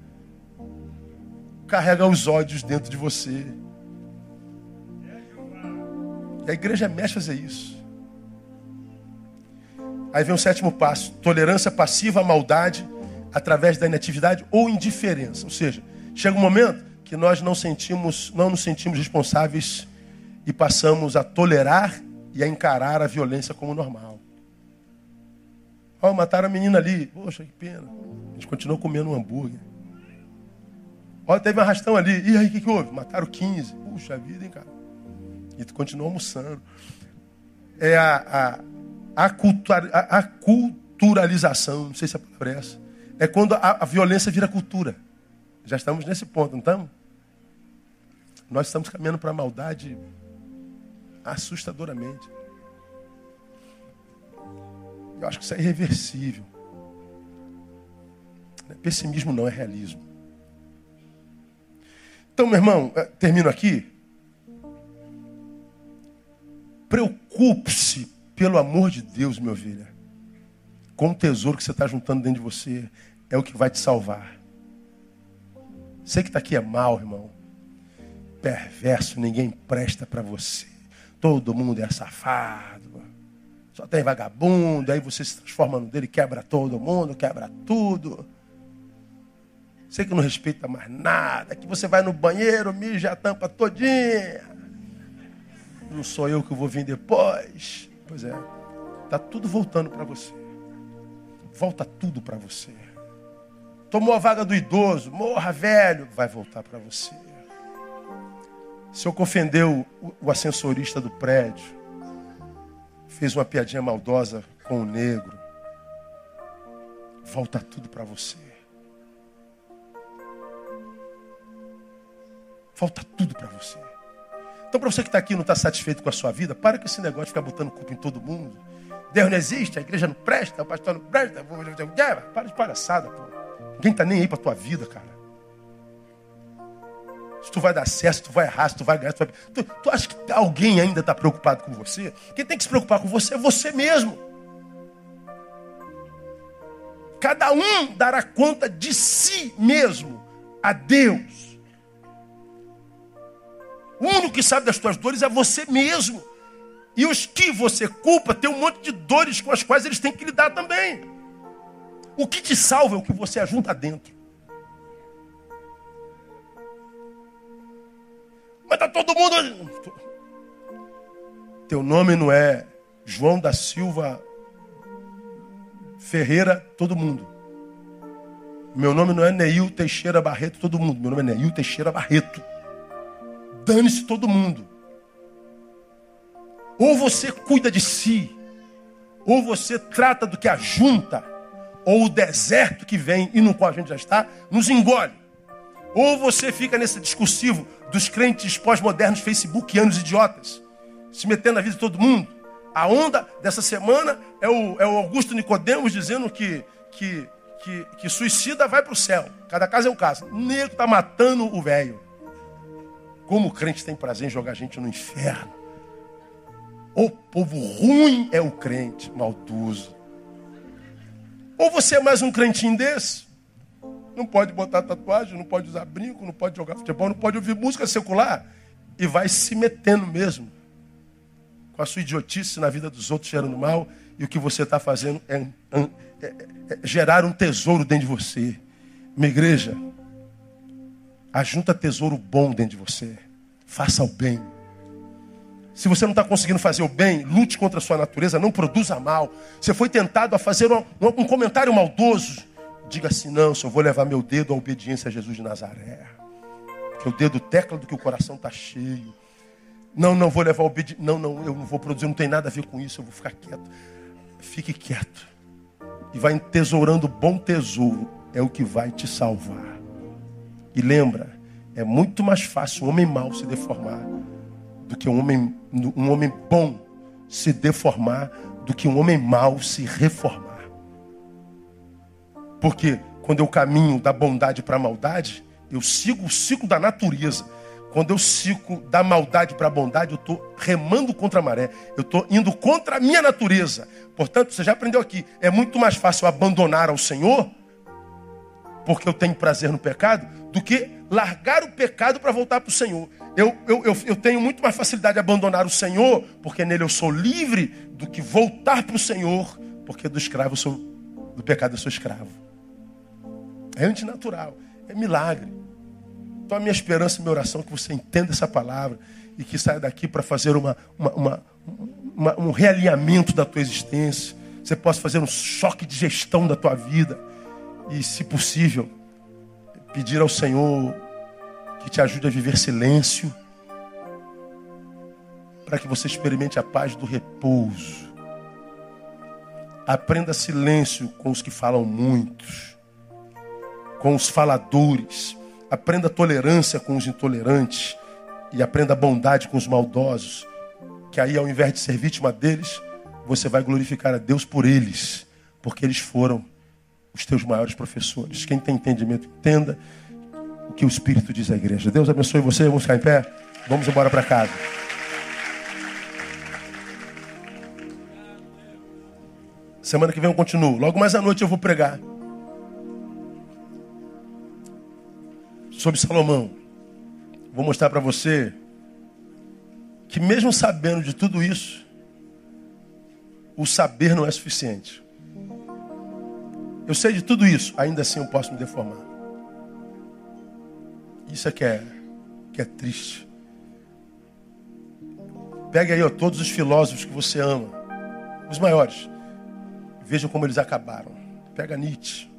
Carrega os ódios dentro de você. E a igreja mexe fazer isso. Aí vem o sétimo passo: tolerância passiva à maldade através da inatividade ou indiferença. Ou seja, chega um momento que nós não sentimos, não nos sentimos responsáveis e passamos a tolerar e a encarar a violência como normal. Ó, oh, mataram a menina ali. Poxa, que pena. A gente continuou comendo um hambúrguer. Ó, teve um arrastão ali. E aí, o que, que houve? Mataram 15. Puxa vida, hein, cara. E tu continuou almoçando. É a, a, a, cultura, a, a culturalização, não sei se a palavra é essa. É quando a, a violência vira cultura. Já estamos nesse ponto, não estamos? Nós estamos caminhando para a maldade assustadoramente. Eu acho que isso é irreversível. Não é pessimismo não, é realismo. Então, meu irmão, eh, termino aqui. Preocupe-se, pelo amor de Deus, meu ovelha, com o tesouro que você está juntando dentro de você. É o que vai te salvar. Você que está aqui é mal, irmão. Perverso, ninguém presta para você. Todo mundo é safado. Só tem vagabundo, aí você se transforma no dele, quebra todo mundo, quebra tudo. Você que não respeita mais nada, que você vai no banheiro, mija a tampa todinha. Não sou eu que vou vir depois. Pois é, tá tudo voltando para você. Volta tudo para você. Tomou a vaga do idoso, morra velho, vai voltar para você. Se eu ofendeu o ascensorista do prédio, fez uma piadinha maldosa com o negro, volta tudo para você. Volta tudo para você. Então, para você que está aqui e não está satisfeito com a sua vida, para com esse negócio de ficar botando culpa em todo mundo. Deus não existe, a igreja não presta, o pastor não presta. Para de palhaçada, pô. Ninguém está nem aí para tua vida, cara se tu vai dar certo, tu vai errar, se tu vai ganhar. Tu, vai... tu, tu acha que alguém ainda está preocupado com você? Quem tem que se preocupar com você é você mesmo. Cada um dará conta de si mesmo a Deus. O único que sabe das tuas dores é você mesmo. E os que você culpa tem um monte de dores com as quais eles têm que lidar também. O que te salva é o que você ajunta dentro. Mas tá todo mundo. Teu nome não é João da Silva Ferreira, todo mundo. Meu nome não é Neil Teixeira Barreto, todo mundo. Meu nome é Neil Teixeira Barreto. Dane-se todo mundo. Ou você cuida de si, ou você trata do que ajunta, ou o deserto que vem e no qual a gente já está, nos engole. Ou você fica nesse discursivo dos crentes pós-modernos facebookianos idiotas, se metendo na vida de todo mundo. A onda dessa semana é o, é o Augusto Nicodemos dizendo que, que, que, que suicida vai para o céu. Cada caso é um caso. O negro está matando o velho. Como o crente tem prazer em jogar gente no inferno. O povo ruim é o crente maldoso. Ou você é mais um crentinho desse, não pode botar tatuagem, não pode usar brinco, não pode jogar futebol, não pode ouvir música secular. E vai se metendo mesmo com a sua idiotice na vida dos outros, gerando mal. E o que você está fazendo é, é, é, é, gerar um tesouro dentro de você. Minha igreja, ajunta tesouro bom dentro de você. Faça o bem. Se você não está conseguindo fazer o bem, lute contra a sua natureza, não produza mal. Você foi tentado a fazer um, um comentário maldoso Diga assim: não, só vou levar meu dedo à obediência a Jesus de Nazaré. Que o dedo tecla do que o coração está cheio. Não, não vou levar obediência. Não, não, eu não vou produzir, não tem nada a ver com isso, eu vou ficar quieto. Fique quieto. E vai entesourando bom tesouro, é o que vai te salvar. E lembra, é muito mais fácil um homem mau se deformar do que um homem, um homem bom se deformar do que um homem mau se reformar. Porque quando eu caminho da bondade para a maldade, eu sigo o ciclo da natureza. Quando eu sigo da maldade para a bondade, eu estou remando contra a maré. Eu estou indo contra a minha natureza. Portanto, você já aprendeu aqui. É muito mais fácil abandonar ao Senhor, porque eu tenho prazer no pecado, do que largar o pecado para voltar para o Senhor. Eu, eu, eu, eu, tenho muito mais facilidade de abandonar o Senhor, porque nele eu sou livre, do que voltar para o Senhor, porque do escravo sou, do pecado eu sou escravo. É antinatural, é milagre. Então a minha esperança e minha oração é que você entenda essa palavra e que saia daqui para fazer uma, uma, uma, uma, um realinhamento da tua existência. Você possa fazer um choque de gestão da tua vida. E, se possível, pedir ao Senhor que te ajude a viver silêncio, para que você experimente a paz do repouso. Aprenda silêncio com os que falam muitos, com os faladores. Aprenda tolerância com os intolerantes e aprenda bondade com os maldosos. Que aí, ao invés de ser vítima deles, você vai glorificar a Deus por eles, porque eles foram os teus maiores professores. Quem tem entendimento, entenda o que o Espírito diz à igreja. Deus abençoe você. Vamos ficar em pé. Vamos embora para casa. Semana que vem eu continuo. Logo mais à noite eu vou pregar. Sobre Salomão. Vou mostrar para você que mesmo sabendo de tudo isso, o saber não é suficiente. Eu sei de tudo isso, ainda assim eu posso me deformar. Isso é que é, que é triste. Pegue aí ó, todos os filósofos que você ama, os maiores. Veja como eles acabaram. Pega Nietzsche.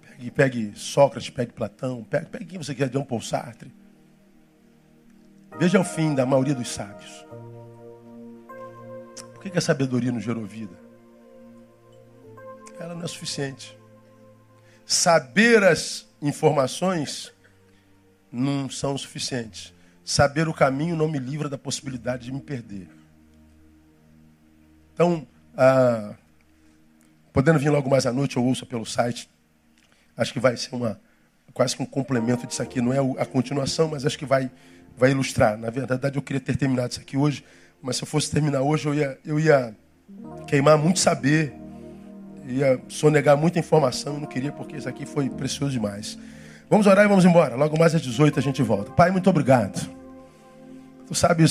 Pegue, pegue Sócrates, pegue Platão, pegue, pegue quem você quer, Jean Paul Sartre. Veja o fim da maioria dos sábios. Por que, que a sabedoria não gerou vida? Ela não é suficiente. Saber as informações não são suficientes. Saber o caminho não me livra da possibilidade de me perder. Então, ah, podendo vir logo mais à noite, eu ouço pelo site. Acho que vai ser uma quase que um complemento disso aqui. Não é a continuação, mas acho que vai, vai ilustrar. Na verdade, eu queria ter terminado isso aqui hoje, mas se eu fosse terminar hoje, eu ia, eu ia queimar muito saber, ia sonegar muita informação. Eu não queria, porque isso aqui foi precioso demais. Vamos orar e vamos embora. Logo mais às 18 a gente volta. Pai, muito obrigado. Tu sabes